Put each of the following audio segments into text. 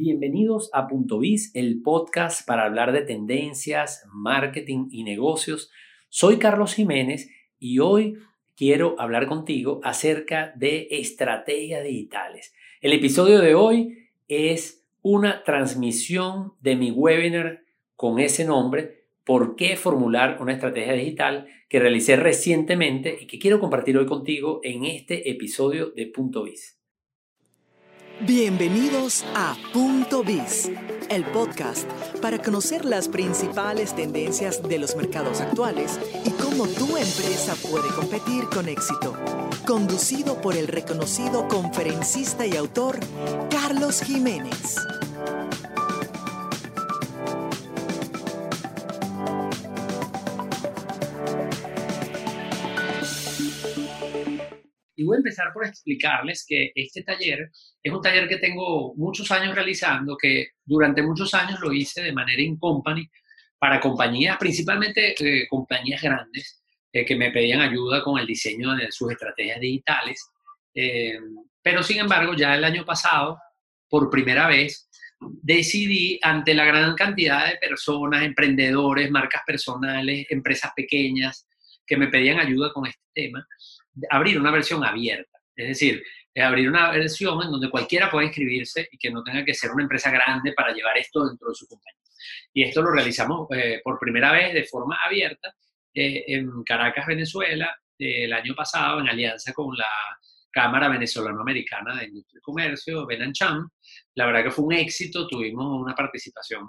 Bienvenidos a Punto Biz, el podcast para hablar de tendencias, marketing y negocios. Soy Carlos Jiménez y hoy quiero hablar contigo acerca de estrategias digitales. El episodio de hoy es una transmisión de mi webinar con ese nombre, ¿Por qué formular una estrategia digital? que realicé recientemente y que quiero compartir hoy contigo en este episodio de Punto Biz. Bienvenidos a Punto Biz, el podcast para conocer las principales tendencias de los mercados actuales y cómo tu empresa puede competir con éxito. Conducido por el reconocido conferencista y autor Carlos Jiménez. Y voy a empezar por explicarles que este taller es un taller que tengo muchos años realizando, que durante muchos años lo hice de manera in company para compañías, principalmente eh, compañías grandes, eh, que me pedían ayuda con el diseño de sus estrategias digitales. Eh, pero sin embargo, ya el año pasado, por primera vez, decidí ante la gran cantidad de personas, emprendedores, marcas personales, empresas pequeñas, que me pedían ayuda con este tema, abrir una versión abierta. Es decir, eh, abrir una versión en donde cualquiera pueda inscribirse y que no tenga que ser una empresa grande para llevar esto dentro de su compañía. Y esto lo realizamos eh, por primera vez de forma abierta eh, en Caracas, Venezuela, el año pasado en alianza con la Cámara Venezolano-Americana de Industria y Comercio, Benancham. La verdad que fue un éxito, tuvimos una participación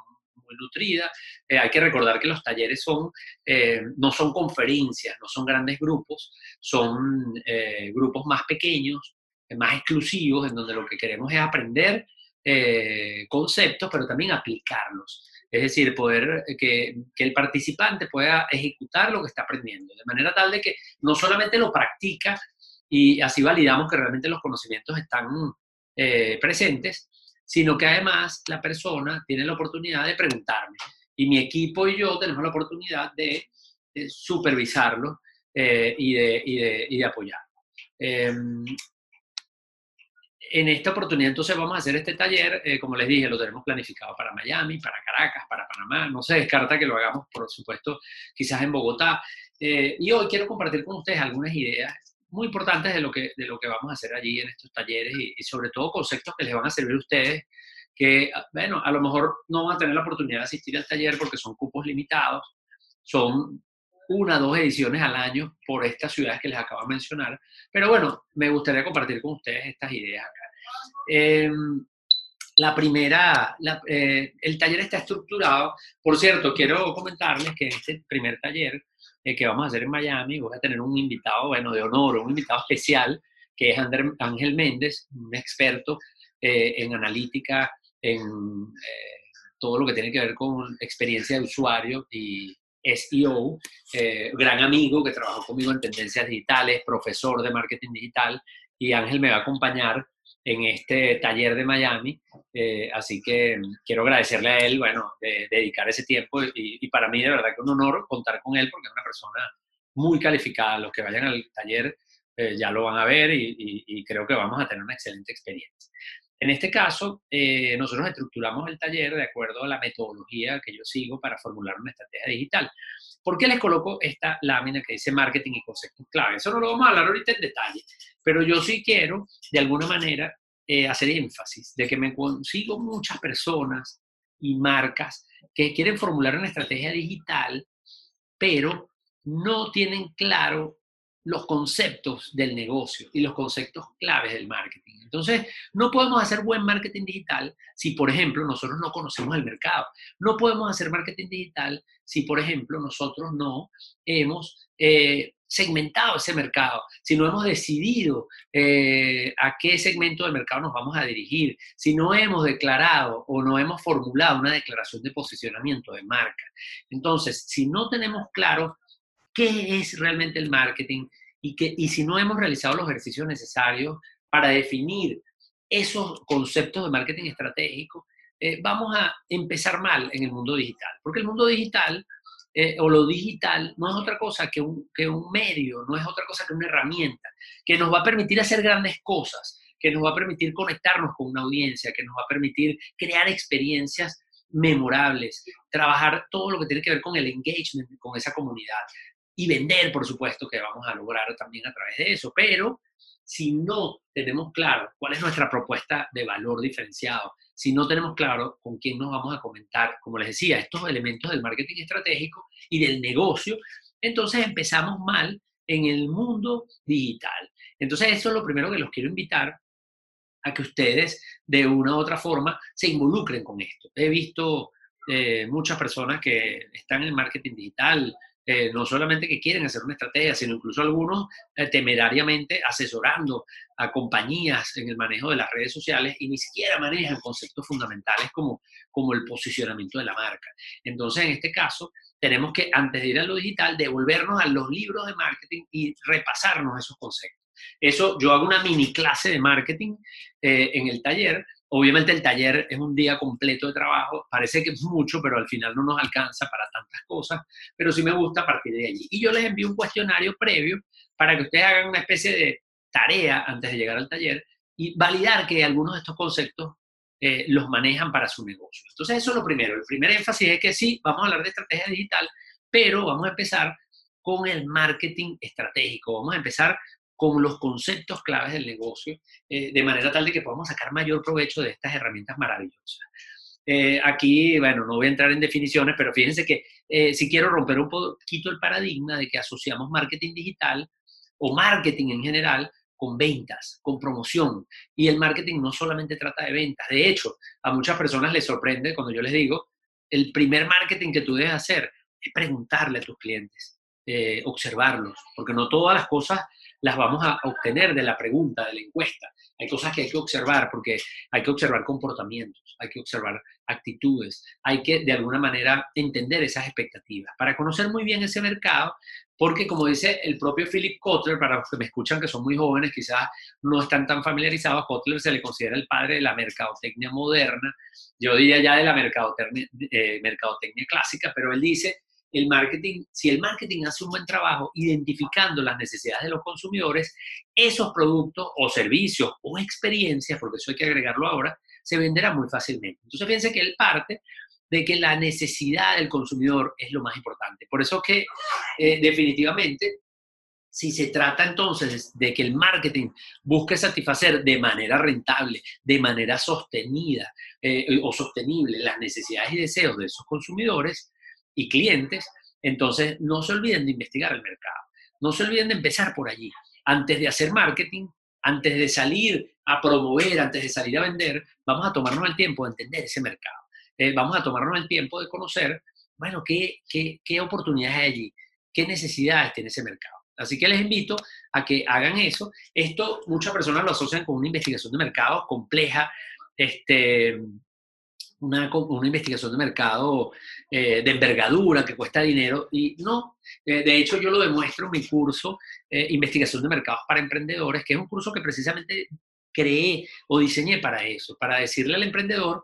nutrida. Eh, hay que recordar que los talleres son, eh, no son conferencias, no son grandes grupos, son eh, grupos más pequeños, más exclusivos, en donde lo que queremos es aprender conceptos, pero también aplicarlos. Es decir, poder que, el participante pueda ejecutar lo que está aprendiendo, de manera tal de que no solamente lo practica y así validamos que realmente los conocimientos están presentes, sino que además la persona tiene la oportunidad de preguntarme. Y mi equipo y yo tenemos la oportunidad de, supervisarlo eh, y, de, y, de, y, de, apoyarlo. Em, en esta oportunidad entonces vamos a hacer este taller, eh, como les dije, lo tenemos planificado para Miami, para Caracas, para Panamá, no se descarta que lo hagamos, por supuesto, quizás en Bogotá. Eh, y hoy quiero compartir con ustedes algunas ideas muy importantes de lo que, de lo que vamos a hacer allí en estos talleres y, sobre todo conceptos que les van a servir a ustedes que, bueno, a lo mejor no van a tener la oportunidad de asistir al taller porque son cupos limitados, son una dos ediciones al año por estas ciudades que les acabo de mencionar, pero bueno, me gustaría compartir con ustedes estas ideas acá. Em, la primera, eh, el taller está estructurado, por cierto, quiero comentarles que este primer taller eh, que vamos a hacer en Miami, voy a tener un invitado, bueno, de honor, un invitado especial, que es Ángel Méndez, un experto eh, en analítica, en eh, todo lo que tiene que ver con experiencia de usuario y SEO, gran amigo que trabajó conmigo en tendencias digitales, profesor de marketing digital, y Ángel me va a acompañar en este taller de Miami. Eh, así que quiero agradecerle a él, bueno, de, dedicar ese tiempo y, para mí de verdad que un honor contar con él porque es una persona muy calificada. Los que vayan al taller eh, ya lo van a ver y, creo que vamos a tener una excelente experiencia. En este caso, eh, nosotros estructuramos el taller de acuerdo a la metodología que yo sigo para formular una estrategia digital. ¿Por qué les coloco esta lámina que dice marketing y conceptos clave? Eso no lo vamos a hablar ahorita en detalle, pero yo sí quiero, de alguna manera, eh, hacer énfasis de que me consigo muchas personas y marcas que quieren formular una estrategia digital, pero no tienen claro los conceptos del negocio y los conceptos claves del marketing. Entonces, no podemos hacer buen marketing digital si, por ejemplo, nosotros no conocemos el mercado. No podemos hacer marketing digital si, por ejemplo, nosotros no hemos eh, segmentado ese mercado, si no hemos decidido eh, a qué segmento del mercado nos vamos a dirigir, si no hemos declarado o no hemos formulado una declaración de posicionamiento de marca. Entonces, si no tenemos claro qué es realmente el marketing y, que, y si no hemos realizado los ejercicios necesarios para definir esos conceptos de marketing estratégico, eh, vamos a empezar mal en el mundo digital, porque el mundo digital eh, o lo digital no es otra cosa que un, que un medio, no es otra cosa que una herramienta que nos va a permitir hacer grandes cosas, que nos va a permitir conectarnos con una audiencia, que nos va a permitir crear experiencias memorables, trabajar todo lo que tiene que ver con el engagement con esa comunidad y vender, por supuesto, que vamos a lograr también a través de eso, pero si no tenemos claro cuál es nuestra propuesta de valor diferenciado, si no tenemos claro con quién nos vamos a comentar, como les decía, estos elementos del marketing estratégico y del negocio, entonces empezamos mal en el mundo digital. Entonces, eso es lo primero que los quiero invitar a que ustedes de una u otra forma se involucren con esto. He visto eh, muchas personas que están en el marketing digital, eh, no solamente que quieren hacer una estrategia, sino incluso algunos eh, temerariamente asesorando a compañías en el manejo de las redes sociales y ni siquiera manejan conceptos fundamentales como, como el posicionamiento de la marca. Entonces, en este caso, tenemos que, antes de ir a lo digital, devolvernos a los libros de marketing y repasarnos esos conceptos. Eso, yo hago una mini clase de marketing eh, en el taller. Obviamente el taller es un día completo de trabajo, parece que es mucho, pero al final no nos alcanza para tantas cosas, pero sí me gusta partir de allí. Y yo les envío un cuestionario previo para que ustedes hagan una especie de tarea antes de llegar al taller y validar que algunos de estos conceptos eh, los manejan para su negocio. Entonces eso es lo primero. El primer énfasis es que sí, vamos a hablar de estrategia digital, pero vamos a empezar con el marketing estratégico. Vamos a empezar con los conceptos claves del negocio, eh, de manera tal de que podamos sacar mayor provecho de estas herramientas maravillosas. Eh, aquí, bueno, no voy a entrar en definiciones, pero fíjense que eh, si quiero romper un poquito el paradigma de que asociamos marketing digital o marketing en general con ventas, con promoción. Y el marketing no solamente trata de ventas. De hecho, a muchas personas les sorprende cuando yo les digo, el primer marketing que tú debes hacer es preguntarle a tus clientes, observarlos, porque no todas las cosas las vamos a obtener de la pregunta, de la encuesta. Hay cosas que hay que observar porque hay que observar comportamientos, hay que observar actitudes, hay que de alguna manera entender esas expectativas para conocer muy bien ese mercado, porque como dice el propio Philip Kotler, para los que me escuchan que son muy jóvenes, quizás no están tan familiarizados, Kotler se le considera el padre de la mercadotecnia moderna, yo diría ya de la mercadotecnia, eh, mercadotecnia clásica, pero él dice el marketing, si el marketing hace un buen trabajo identificando las necesidades de los consumidores, esos productos o servicios o experiencias, porque eso hay que agregarlo ahora, se venderán muy fácilmente. Entonces fíjense que él parte de que la necesidad del consumidor es lo más importante. Por eso que eh, definitivamente, si se trata entonces de que el marketing busque satisfacer de manera rentable, de manera sostenida eh, o sostenible las necesidades y deseos de esos consumidores, y clientes, entonces no se olviden de investigar el mercado. No se olviden de empezar por allí. Antes de hacer marketing, antes de salir a promover, antes de salir a vender, vamos a tomarnos el tiempo de entender ese mercado. Eh, vamos a tomarnos el tiempo de conocer, bueno, qué, qué, qué oportunidades hay allí, qué necesidades tiene ese mercado. Así que les invito a que hagan eso. Esto muchas personas lo asocian con una investigación de mercado compleja, este, una, una investigación de mercado eh, de envergadura que cuesta dinero y no. Eh, de hecho, yo lo demuestro en mi curso eh, Investigación de Mercados para Emprendedores, que es un curso que precisamente creé o diseñé para eso, para decirle al emprendedor,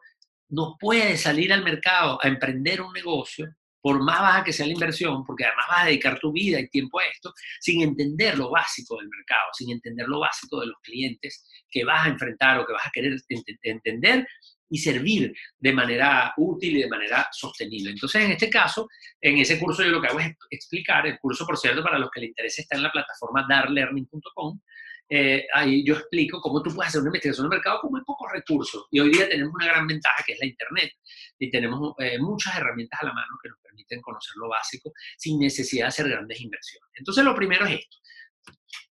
no puede salir al mercado a emprender un negocio por más baja que sea la inversión, porque además vas a dedicar tu vida y tiempo a esto, sin entender lo básico del mercado, sin entender lo básico de los clientes que vas a enfrentar o que vas a querer entender y servir de manera útil y de manera sostenible. Entonces, en este caso, en ese curso yo lo que hago es explicar, el curso, por cierto, para los que les interese está en la plataforma darlearning.com, eh, ahí yo explico cómo tú puedes hacer una investigación de mercado con muy pocos recursos. Y hoy día tenemos una gran ventaja que es la Internet. Y tenemos eh, muchas herramientas a la mano que nos permiten conocer lo básico sin necesidad de hacer grandes inversiones. Entonces, lo primero es esto.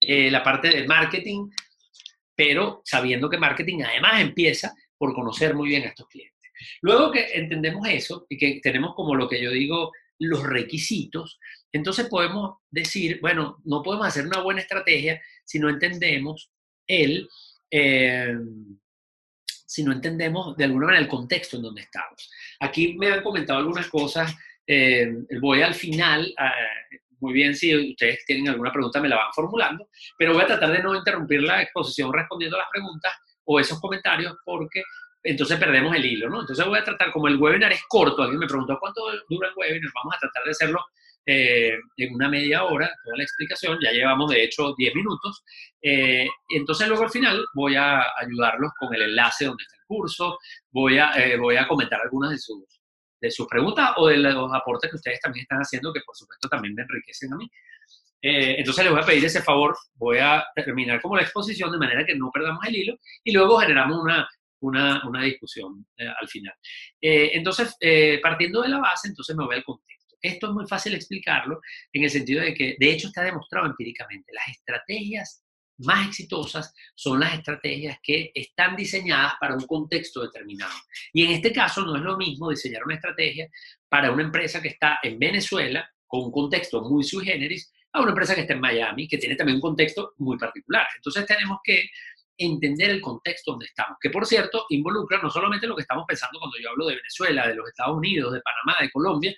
Eh, la parte de marketing, pero sabiendo que marketing además empieza por conocer muy bien a estos clientes. Luego que entendemos eso y que tenemos como lo que yo digo, los requisitos, entonces podemos decir, bueno, no podemos hacer una buena estrategia si no entendemos el, eh, si no entendemos de alguna manera el contexto en donde estamos. Aquí me han comentado algunas cosas, eh, voy al final, muy bien, si ustedes tienen alguna pregunta me la van formulando, pero voy a tratar de no interrumpir la exposición respondiendo a las preguntas o esos comentarios porque entonces perdemos el hilo, ¿no? Entonces voy a tratar, como el webinar es corto, alguien me preguntó cuánto dura el webinar, vamos a tratar de hacerlo eh, en una media hora toda la explicación, ya llevamos de hecho 10 minutos, eh, entonces luego al final voy a ayudarlos con el enlace donde está el curso, voy a, eh, voy a comentar algunas de sus, de sus preguntas o de los aportes que ustedes también están haciendo, que por supuesto también me enriquecen a mí. Entonces les voy a pedir ese favor, voy a terminar como la exposición de manera que no perdamos el hilo y luego generamos una, una, una discusión al final. entonces, partiendo de la base, entonces me voy al contexto. Esto es muy fácil explicarlo en el sentido de que, de hecho, está demostrado empíricamente. Las estrategias más exitosas son las estrategias que están diseñadas para un contexto determinado. Y en este caso no es lo mismo diseñar una estrategia para una empresa que está en Venezuela con un contexto muy sui generis a una empresa que está en Miami que tiene también un contexto muy particular. Entonces tenemos que entender el contexto donde estamos, que por cierto involucra no solamente lo que estamos pensando cuando yo hablo de Venezuela, de los Estados Unidos, de Panamá, de Colombia,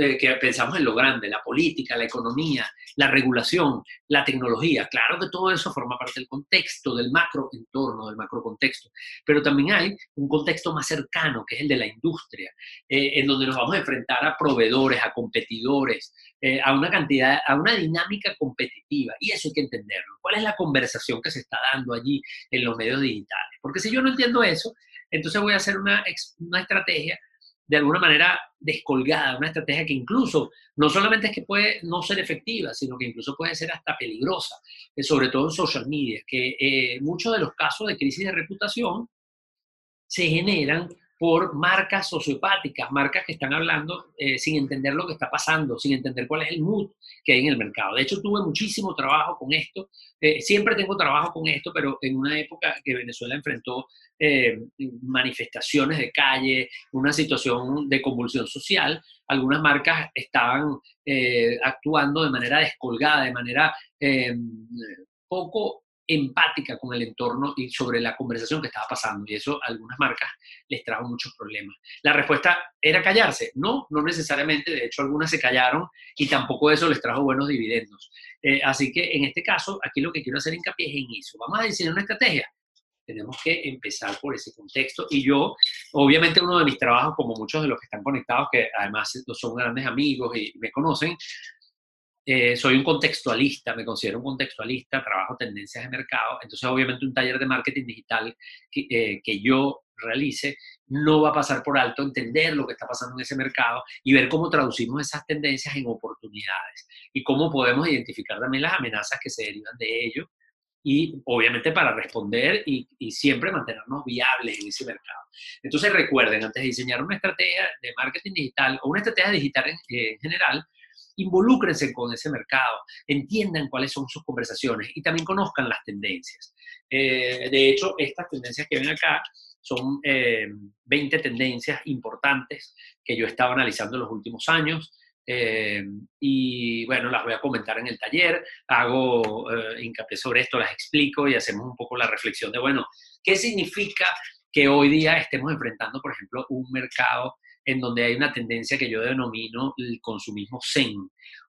eh, que pensamos en lo grande, la política, la economía, la regulación, la tecnología. Claro que todo eso forma parte del contexto, del macro entorno, del macro contexto. Pero también hay un contexto más cercano, que es el de la industria, eh, en donde nos vamos a enfrentar a proveedores, a competidores, eh, a una cantidad, a una dinámica competitiva. Y eso hay que entenderlo. ¿Cuál es la conversación que se está dando allí en los medios digitales? Porque si yo no entiendo eso, entonces voy a hacer una, una estrategia de alguna manera descolgada, una estrategia que incluso no solamente es que puede no ser efectiva, sino que incluso puede ser hasta peligrosa, eh, sobre todo en social media, que eh, muchos de los casos de crisis de reputación se generan por marcas sociopáticas, marcas que están hablando eh, sin entender lo que está pasando, sin entender cuál es el mood que hay en el mercado. De hecho, tuve muchísimo trabajo con esto, eh, siempre tengo trabajo con esto, pero en una época que Venezuela enfrentó eh, manifestaciones de calle, una situación de convulsión social, algunas marcas estaban actuando de manera descolgada, de manera poco empática con el entorno y sobre la conversación que estaba pasando. Y eso a algunas marcas les trajo muchos problemas. La respuesta era callarse. No, no necesariamente. De hecho, algunas se callaron y tampoco eso les trajo buenos dividendos. Eh, así que en este caso, aquí lo que quiero hacer hincapié es en eso. Vamos a diseñar una estrategia. Tenemos que empezar por ese contexto. Y yo, obviamente, uno de mis trabajos, como muchos de los que están conectados, que además son grandes amigos y me conocen, eh, soy un contextualista, me considero un contextualista, trabajo tendencias de mercado, entonces obviamente un taller de marketing digital que, eh, que, yo realice no va a pasar por alto entender lo que está pasando en ese mercado y ver cómo traducimos esas tendencias en oportunidades y cómo podemos identificar también las amenazas que se derivan de ello y obviamente para responder y, y, siempre mantenernos viables en ese mercado. Entonces recuerden, antes de diseñar una estrategia de marketing digital o una estrategia digital en, en general, involúcrense con ese mercado, entiendan cuáles son sus conversaciones y también conozcan las tendencias. Eh, de hecho, estas tendencias que ven acá son 20 eh, tendencias importantes que yo estaba analizando en los últimos años. Eh, y bueno, las voy a comentar en el taller, hago hincapié sobre esto, las explico y hacemos un poco la reflexión de, bueno, ¿qué significa que hoy día estemos enfrentando, por ejemplo, un mercado en donde hay una tendencia que yo denomino el consumismo zen,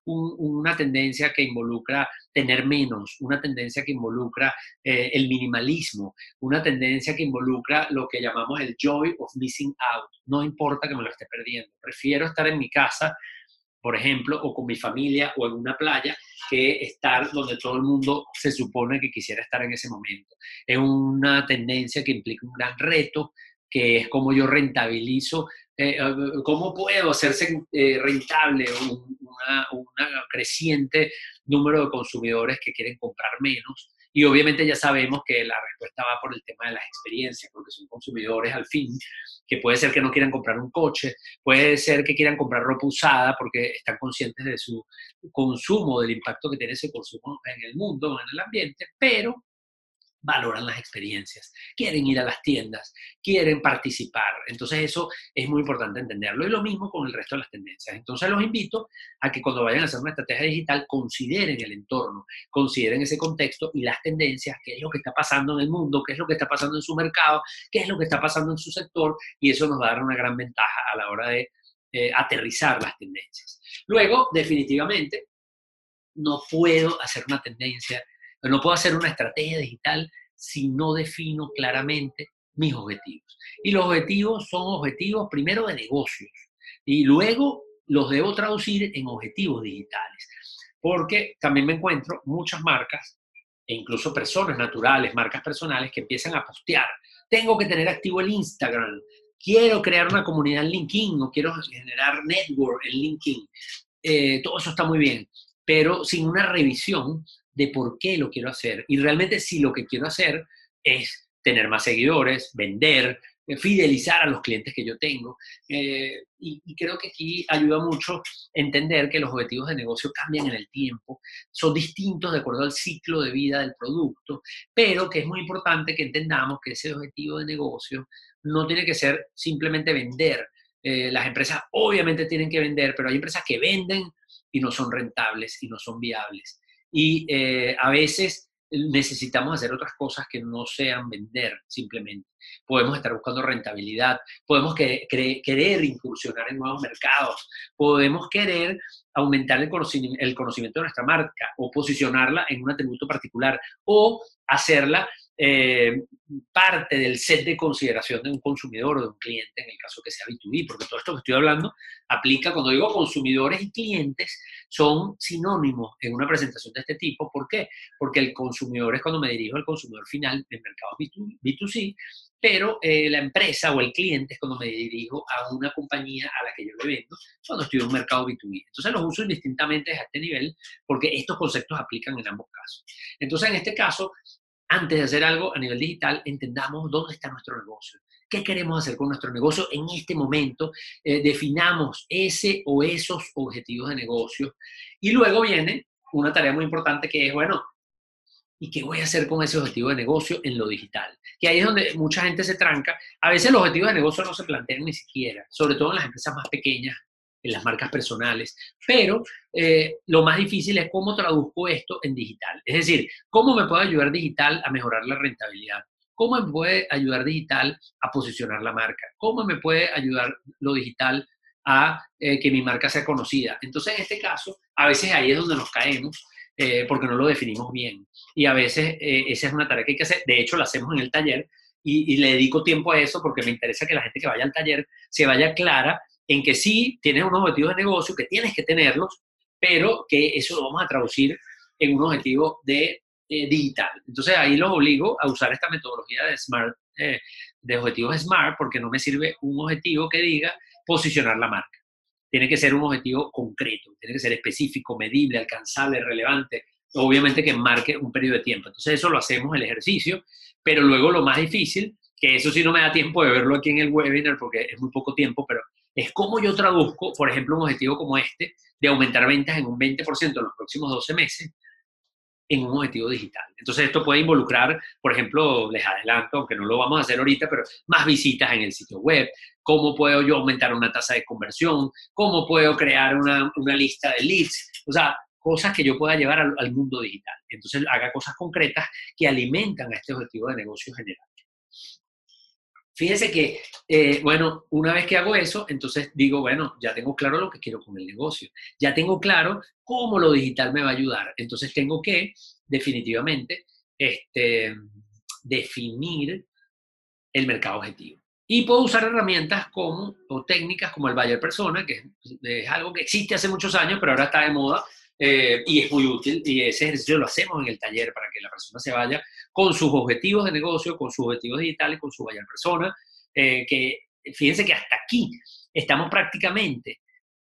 una tendencia que involucra tener menos, una tendencia que involucra eh, el minimalismo, una tendencia que involucra lo que llamamos el joy of missing out. No importa que me lo esté perdiendo, prefiero estar en mi casa, por ejemplo, o con mi familia o en una playa, que estar donde todo el mundo se supone que quisiera estar en ese momento. Es una tendencia que implica un gran reto, que es como yo rentabilizo eh, eh, ¿cómo puedo hacerse eh, rentable un creciente número de consumidores que quieren comprar menos? Y obviamente ya sabemos que la respuesta va por el tema de las experiencias, porque son consumidores al fin, que puede ser que no quieran comprar un coche, puede ser que quieran comprar ropa usada porque están conscientes de su consumo, del impacto que tiene ese consumo en el mundo, en el ambiente, pero valoran las experiencias, quieren ir a las tiendas, quieren participar. Entonces eso es muy importante entenderlo. Y lo mismo con el resto de las tendencias. Entonces los invito a que cuando vayan a hacer una estrategia digital consideren el entorno, consideren ese contexto y las tendencias, qué es lo que está pasando en el mundo, qué es lo que está pasando en su mercado, qué es lo que está pasando en su sector y eso nos va a dar una gran ventaja a la hora de eh, aterrizar las tendencias. Luego, definitivamente, no puedo hacer una tendencia no puedo hacer una estrategia digital si no defino claramente mis objetivos. Y los objetivos son objetivos primero de negocios y luego los debo traducir en objetivos digitales. Porque también me encuentro muchas marcas e incluso personas naturales, marcas personales que empiezan a postear. Tengo que tener activo el Instagram, quiero crear una comunidad en LinkedIn o quiero generar network en LinkedIn. Eh, todo eso está muy bien, pero sin una revisión de por qué lo quiero hacer. Y realmente si lo que quiero hacer es tener más seguidores, vender, eh, fidelizar a los clientes que yo tengo. Eh, y, creo que aquí ayuda mucho entender que los objetivos de negocio cambian en el tiempo, son distintos de acuerdo al ciclo de vida del producto, pero que es muy importante que entendamos que ese objetivo de negocio no tiene que ser simplemente vender. Eh, las empresas obviamente tienen que vender, pero hay empresas que venden y no son rentables y no son viables. Y a veces necesitamos hacer otras cosas que no sean vender simplemente. Podemos estar buscando rentabilidad, podemos querer incursionar en nuevos mercados, podemos querer aumentar el conocimiento de nuestra marca o posicionarla en un atributo particular o hacerla eh, parte del set de consideración de un consumidor o de un cliente, en el caso que sea B2B, porque todo esto que estoy hablando aplica, cuando digo consumidores y clientes, son sinónimos en una presentación de este tipo. ¿Por qué? Porque el consumidor es cuando me dirijo al consumidor final del mercado B2, c pero eh, la empresa o el cliente es cuando me dirijo a una compañía a la que yo le vendo, cuando estoy en un mercado B2B. Entonces los uso indistintamente a este nivel porque estos conceptos aplican en ambos casos. Entonces en este caso, antes de hacer algo a nivel digital, entendamos dónde está nuestro negocio. ¿Qué queremos hacer con nuestro negocio en este momento? Eh, definamos ese o esos objetivos de negocio. Y luego viene una tarea muy importante que es, bueno, ¿y qué voy a hacer con ese objetivo de negocio en lo digital? Que ahí es donde mucha gente se tranca. A veces los objetivos de negocio no se plantean ni siquiera, sobre todo en las empresas más pequeñas en las marcas personales, pero eh, lo más difícil es cómo traduzco esto en digital. Es decir, cómo me puede ayudar digital a mejorar la rentabilidad, cómo me puede ayudar digital a posicionar la marca, cómo me puede ayudar lo digital a eh, que mi marca sea conocida. Entonces, en este caso, a veces ahí es donde nos caemos eh, porque no lo definimos bien. Y a veces esa es una tarea que hay que hacer. De hecho, la hacemos en el taller y, y le dedico tiempo a eso porque me interesa que la gente que vaya al taller se vaya clara en que sí tienes unos objetivos de negocio, que tienes que tenerlos, pero que eso lo vamos a traducir en un objetivo de eh, digital. Entonces ahí los obligo a usar esta metodología de SMART, eh, de objetivos SMART, porque no me sirve un objetivo que diga posicionar la marca. Tiene que ser un objetivo concreto, tiene que ser específico, medible, alcanzable, relevante, obviamente que marque un periodo de tiempo. Entonces eso lo hacemos el ejercicio, pero luego lo más difícil, que eso sí no me da tiempo de verlo aquí en el webinar porque es muy poco tiempo, pero es cómo yo traduzco, por ejemplo, un objetivo como este, de aumentar ventas en un 20% en los próximos 12 meses, en un objetivo digital. Entonces esto puede involucrar, por ejemplo, les adelanto, aunque no lo vamos a hacer ahorita, pero más visitas en el sitio web, cómo puedo yo aumentar una tasa de conversión, cómo puedo crear una, lista de leads, o sea, cosas que yo pueda llevar al, al mundo digital. Entonces haga cosas concretas que alimentan a este objetivo de negocio general. Fíjense que, eh, bueno, una vez que hago eso, entonces digo, bueno, ya tengo claro lo que quiero con el negocio, ya tengo claro cómo lo digital me va a ayudar. Entonces tengo que, definitivamente, este, definir el mercado objetivo. Y puedo usar herramientas como, o técnicas como el Bayer Persona, que es algo que existe hace muchos años, pero ahora está de moda eh, y es muy útil y ese ejercicio lo hacemos en el taller para que la persona se vaya con sus objetivos de negocio, con sus objetivos digitales, con su vaya persona, eh, que fíjense que hasta aquí estamos prácticamente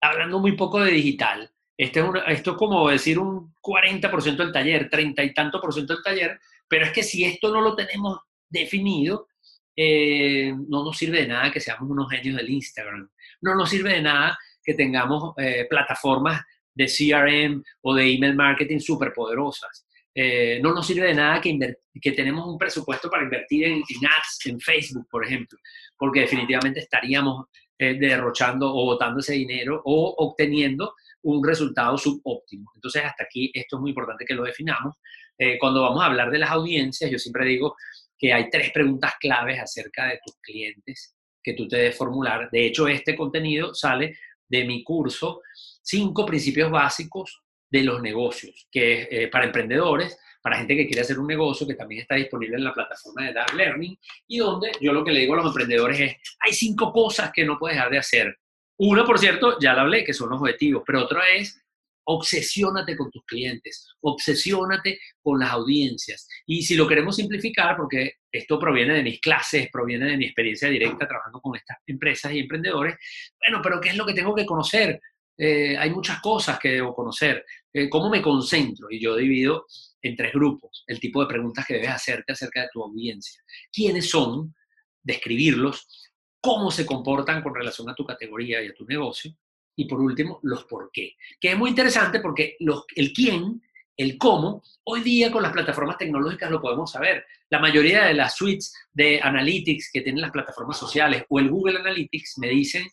hablando muy poco de digital. Este es esto es como decir un 40% del taller, 30 y tanto por ciento del taller, pero es que si esto no lo tenemos definido, eh, no nos sirve de nada que seamos unos genios del Instagram, no nos sirve de nada que tengamos plataformas de CRM o de email marketing súper poderosas. Eh, no nos sirve de nada que, que tenemos un presupuesto para invertir en, ads, en Facebook, por ejemplo, porque definitivamente estaríamos eh, derrochando o botando ese dinero o obteniendo un resultado subóptimo. Entonces, hasta aquí esto es muy importante que lo definamos. Eh, cuando vamos a hablar de las audiencias, yo siempre digo que hay tres preguntas claves acerca de tus clientes que tú te debes formular. De hecho, este contenido sale de mi curso cinco principios básicos de los negocios, que es eh, para emprendedores, para gente que quiere hacer un negocio, que también está disponible en la plataforma de Dark Learning, y donde yo lo que le digo a los emprendedores es, hay cinco cosas que no puedes dejar de hacer Uno, por cierto, ya lo hablé, que son los objetivos, pero otro es obsesiónate con tus clientes, obsesiónate con las audiencias. Y si lo queremos simplificar, porque esto proviene de mis clases, proviene de mi experiencia directa trabajando con estas empresas y emprendedores, bueno, pero ¿qué es lo que tengo que conocer? Eh, hay muchas cosas que debo conocer. Eh, ¿Cómo me concentro? Y yo divido en tres grupos el tipo de preguntas que debes hacerte acerca de tu audiencia. ¿Quiénes son? Describirlos. ¿Cómo se comportan con relación a tu categoría y a tu negocio? Y por último, los por qué. Que es muy interesante porque el quién, el cómo, hoy día con las plataformas tecnológicas lo podemos saber. La mayoría de las suites de analytics que tienen las plataformas sociales o el Google Analytics me dicen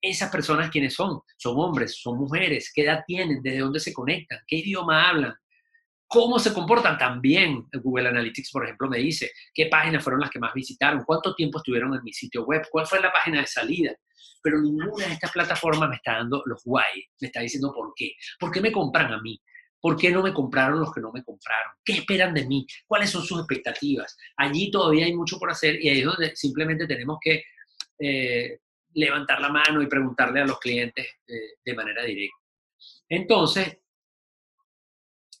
esas personas quiénes son. Son hombres, son mujeres, qué edad tienen, desde dónde se conectan, qué idioma hablan, cómo se comportan. También Google Analytics, por ejemplo, me dice qué páginas fueron las que más visitaron, cuánto tiempo estuvieron en mi sitio web, cuál fue la página de salida. Pero ninguna de estas plataformas me está dando los guay, me está diciendo por qué. ¿Por qué me compran a mí? ¿Por qué no me compraron los que no me compraron? ¿Qué esperan de mí? ¿Cuáles son sus expectativas? Allí todavía hay mucho por hacer y ahí es donde simplemente tenemos que eh, levantar la mano y preguntarle a los clientes eh, de manera directa. Entonces,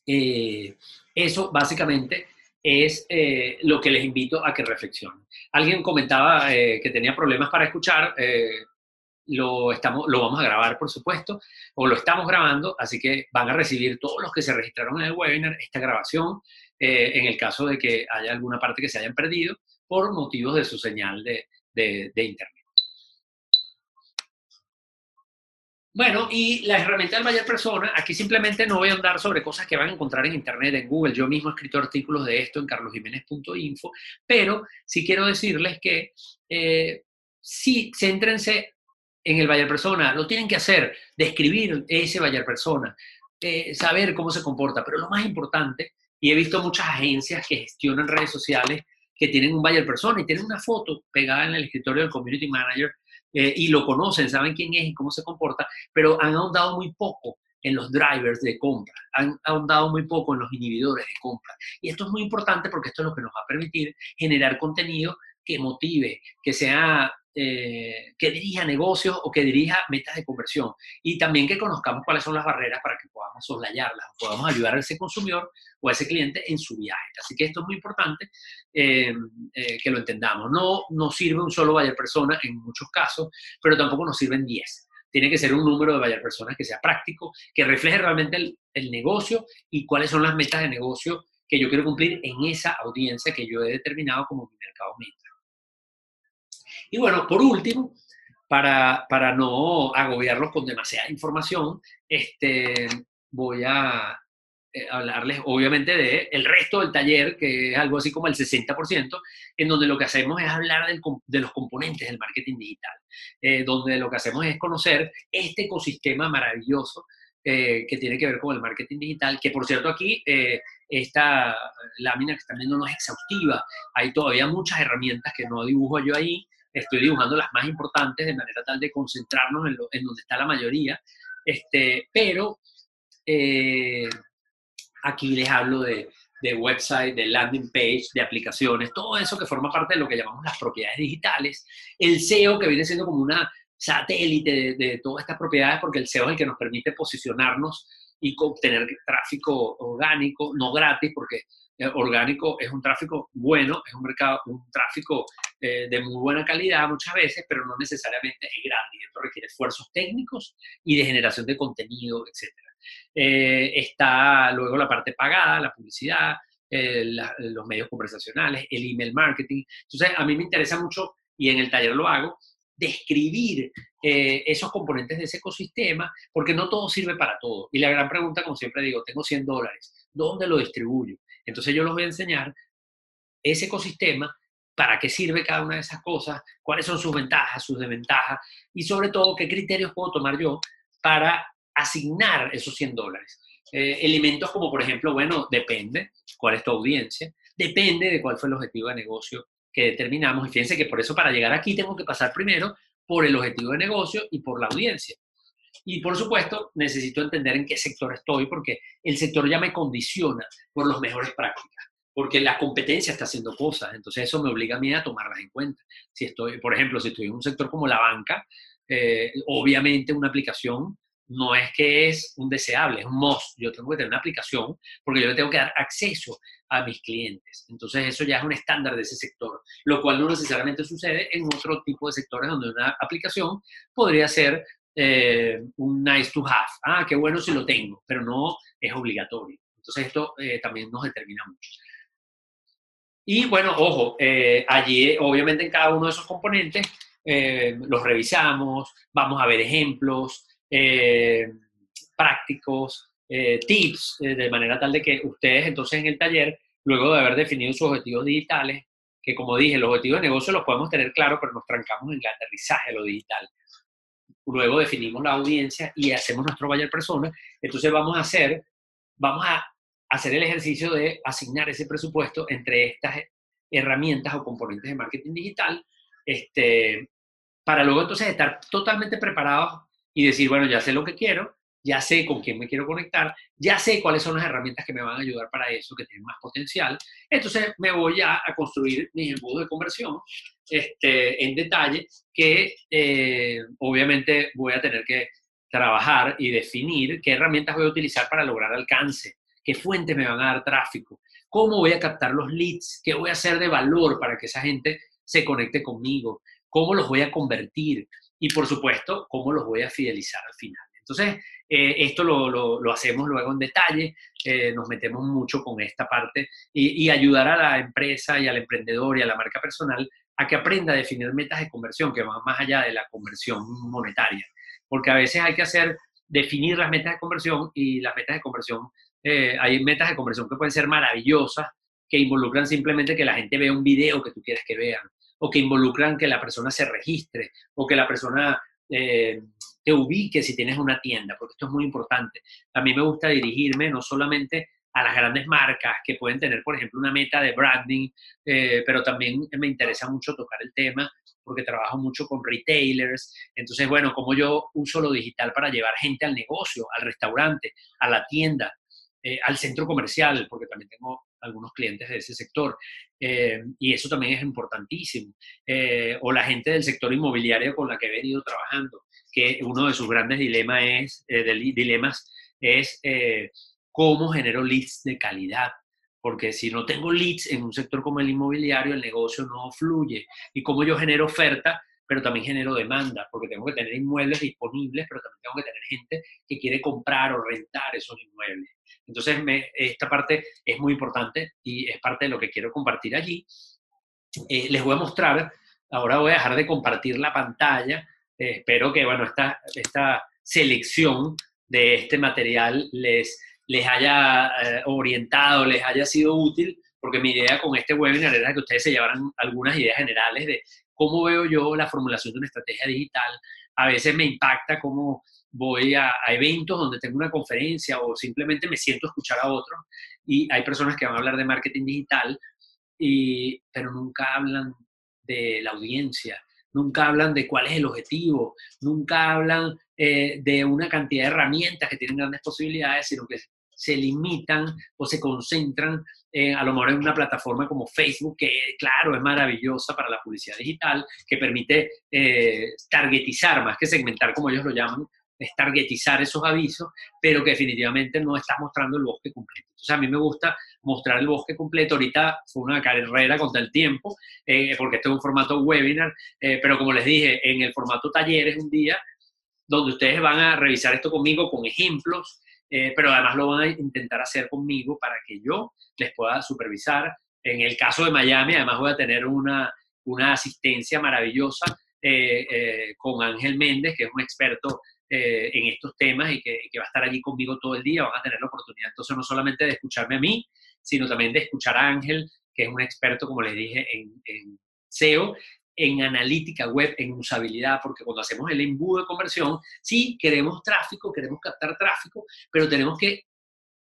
eh, eso básicamente es eh, lo que les invito a que reflexionen. Alguien comentaba que tenía problemas para escuchar. lo, estamos, lo vamos a grabar, por supuesto, o lo estamos grabando, así que van a recibir todos los que se registraron en el webinar esta grabación, en el caso de que haya alguna parte que se hayan perdido por motivos de su señal de, de Internet. Bueno, y la herramienta del Bayer Persona, aquí simplemente no voy a andar sobre cosas que van a encontrar en Internet, en Google. Yo mismo he escrito artículos de esto en carlosjiménez.info, pero sí quiero decirles que eh, sí, céntrense en el Bayer Persona, lo tienen que hacer, describir ese Bayer Persona, eh, saber cómo se comporta, pero lo más importante, y he visto muchas agencias que gestionan redes sociales que tienen un Bayer Persona y tienen una foto pegada en el escritorio del Community Manager eh, y lo conocen, saben quién es y cómo se comporta, pero han ahondado muy poco en los drivers de compra, han ahondado muy poco en los inhibidores de compra. Y esto es muy importante porque esto es lo que nos va a permitir generar contenido que motive, que sea eh, que dirija negocios o que dirija metas de conversión. Y también que conozcamos cuáles son las barreras para que podamos soslayarlas, podamos ayudar a ese consumidor o a ese cliente en su viaje. Así que esto es muy importante eh, eh, que lo entendamos. No nos sirve un solo buyer persona en muchos casos, pero tampoco nos sirven 10. Tiene que ser un número de buyer personas que sea práctico, que refleje realmente el, el negocio y cuáles son las metas de negocio que yo quiero cumplir en esa audiencia que yo he determinado como mi mercado meta. Y bueno, por último, para, para no agobiarlos con demasiada información, este, voy a eh, hablarles obviamente de el resto del taller, que es algo así como el 60%, en donde lo que hacemos es hablar de los componentes del marketing digital, eh, donde lo que hacemos es conocer este ecosistema maravilloso eh, que tiene que ver con el marketing digital, que por cierto aquí esta lámina que están viendo no es exhaustiva, hay todavía muchas herramientas que no dibujo yo ahí, estoy dibujando las más importantes de manera tal de concentrarnos en, en donde está la mayoría, este, pero eh, aquí les hablo de, de website, de landing page, de aplicaciones, todo eso que forma parte de lo que llamamos las propiedades digitales, el SEO que viene siendo como una satélite de, de todas estas propiedades, porque el SEO es el que nos permite posicionarnos y obtener tráfico orgánico, no gratis, porque orgánico es un tráfico bueno, es un mercado, un tráfico eh, de muy buena calidad muchas veces, pero no necesariamente es gratis. Esto requiere esfuerzos técnicos y de generación de contenido, etc. Eh, está luego la parte pagada, la publicidad, los medios conversacionales, el email marketing. Entonces, a mí me interesa mucho, y en el taller lo hago, describir esos componentes de ese ecosistema, porque no todo sirve para todo. Y la gran pregunta, como siempre digo, tengo 100 dólares, ¿dónde lo distribuyo? Entonces yo les voy a enseñar ese ecosistema, para qué sirve cada una de esas cosas, cuáles son sus ventajas, sus desventajas y sobre todo qué criterios puedo tomar yo para asignar esos 100 dólares. Eh, elementos como, por ejemplo, bueno, depende cuál es tu audiencia, depende de cuál fue el objetivo de negocio que determinamos. Y fíjense que por eso para llegar aquí tengo que pasar primero por el objetivo de negocio y por la audiencia. Y por supuesto, necesito entender en qué sector estoy, porque el sector ya me condiciona por las mejores prácticas, porque la competencia está haciendo cosas, entonces eso me obliga a mí a tomarlas en cuenta. Si estoy, por ejemplo, si estoy en un sector como la banca, Eh, obviamente una aplicación no es que es un deseable, es un must. Yo tengo que tener una aplicación porque yo le tengo que dar acceso a mis clientes. Entonces eso ya es un estándar de ese sector, lo cual no necesariamente sucede en otro tipo de sectores donde una aplicación podría ser eh, un nice to have. Ah, qué bueno si lo tengo, pero no es obligatorio. Entonces esto eh, también nos determina mucho. Y bueno, ojo, eh, allí obviamente en cada uno de esos componentes los revisamos, vamos a ver ejemplos prácticos, tips, de manera tal de que ustedes entonces en el taller, luego de haber definido sus objetivos digitales, que como dije, los objetivos de negocio los podemos tener claro, pero nos trancamos en el aterrizaje de lo digital luego definimos la audiencia y hacemos nuestro buyer persona, entonces vamos a hacer, vamos a hacer el ejercicio de asignar ese presupuesto entre estas herramientas o componentes de marketing digital, este, para luego entonces estar totalmente preparados y decir, bueno, ya sé lo que quiero, ya sé con quién me quiero conectar, ya sé cuáles son las herramientas que me van a ayudar para eso, que tienen más potencial. Entonces me voy a, a construir mi embudo de conversión este, en detalle, que eh, obviamente voy a tener que trabajar y definir qué herramientas voy a utilizar para lograr alcance, qué fuentes me van a dar tráfico, cómo voy a captar los leads, qué voy a hacer de valor para que esa gente se conecte conmigo, cómo los voy a convertir y por supuesto cómo los voy a fidelizar al final. Entonces, eh, esto lo, hacemos luego en detalle, eh, nos metemos mucho con esta parte y, ayudar a la empresa y al emprendedor y a la marca personal a que aprenda a definir metas de conversión que van más allá de la conversión monetaria. Porque a veces hay que hacer, definir las metas de conversión y las metas de conversión, eh, hay metas de conversión que pueden ser maravillosas, que involucran simplemente que la gente vea un video que tú quieres que vean, o que involucran que la persona se registre, o que la persona te ubique si tienes una tienda, porque esto es muy importante. A mí me gusta dirigirme no solamente a las grandes marcas que pueden tener, por ejemplo, una meta de branding, eh, pero también me interesa mucho tocar el tema porque trabajo mucho con retailers. Entonces, bueno, como yo uso lo digital para llevar gente al negocio, al restaurante, a la tienda, eh, al centro comercial, porque también tengo algunos clientes de ese sector. Eh, y eso también es importantísimo. o la gente del sector inmobiliario con la que he venido trabajando que uno de sus grandes dilemas es, eh, dilemas es eh, cómo genero leads de calidad. Porque si no tengo leads en un sector como el inmobiliario, el negocio no fluye. Y cómo yo genero oferta, pero también genero demanda, porque tengo que tener inmuebles disponibles, pero también tengo que tener gente que quiere comprar o rentar esos inmuebles. Entonces, esta parte es muy importante y es parte de lo que quiero compartir allí. Eh, les voy a mostrar, ahora voy a dejar de compartir la pantalla eh, espero que, bueno, esta, esta selección de este material les, les haya eh, orientado, les haya sido útil, porque mi idea con este webinar era que ustedes se llevaran algunas ideas generales de cómo veo yo la formulación de una estrategia digital. A veces me impacta cómo voy a, eventos donde tengo una conferencia o simplemente me siento escuchar a otros y hay personas que van a hablar de marketing digital, y, pero nunca hablan de la audiencia, nunca hablan de cuál es el objetivo, nunca hablan eh, de una cantidad de herramientas que tienen grandes posibilidades, sino que se limitan o se concentran a lo mejor en una plataforma como Facebook, que claro, es maravillosa para la publicidad digital, que permite eh, targetizar, más que segmentar como ellos lo llaman, es targetizar esos avisos, pero que definitivamente no está mostrando el bosque completo. Entonces a mí me gusta mostrar el bosque completo. Ahorita fue una carrera contra el tiempo, eh, porque este es un formato webinar, eh, pero como les dije, en el formato taller es un día donde ustedes van a revisar esto conmigo con ejemplos, eh, pero además lo van a intentar hacer conmigo para que yo les pueda supervisar. En el caso de Miami, además voy a tener una, una asistencia maravillosa con Ángel Méndez, que es un experto eh, en estos temas y que, va a estar allí conmigo todo el día, van a tener la oportunidad entonces no solamente de escucharme a mí, sino también de escuchar a Ángel, que es un experto, como les dije, en, SEO, en analítica web, en usabilidad, porque cuando hacemos el embudo de conversión, sí, queremos tráfico, queremos captar tráfico, pero tenemos que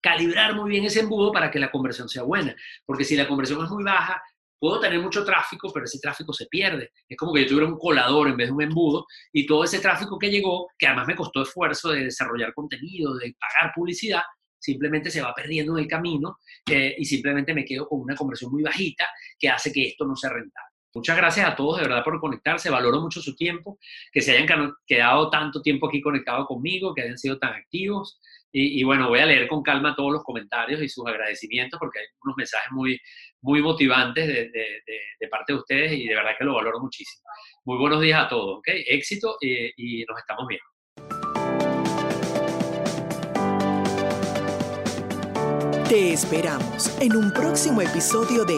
calibrar muy bien ese embudo para que la conversión sea buena, porque si la conversión es muy baja, puedo tener mucho tráfico, pero ese tráfico se pierde. Es como que yo tuviera un colador en vez de un embudo y todo ese tráfico que llegó, que además me costó esfuerzo de desarrollar contenido, de pagar publicidad, simplemente se va perdiendo en el camino eh, y simplemente me quedo con una conversión muy bajita que hace que esto no sea rentable. Muchas gracias a todos de verdad por conectarse, valoro mucho su tiempo, que se hayan quedado tanto tiempo aquí conectados conmigo, que hayan sido tan activos. Y, bueno, voy a leer con calma todos los comentarios y sus agradecimientos porque hay unos mensajes muy, muy motivantes de, parte de ustedes y de verdad que lo valoro muchísimo. Muy buenos días a todos, ¿ok? Éxito eh, y nos estamos viendo. Te esperamos en un próximo episodio de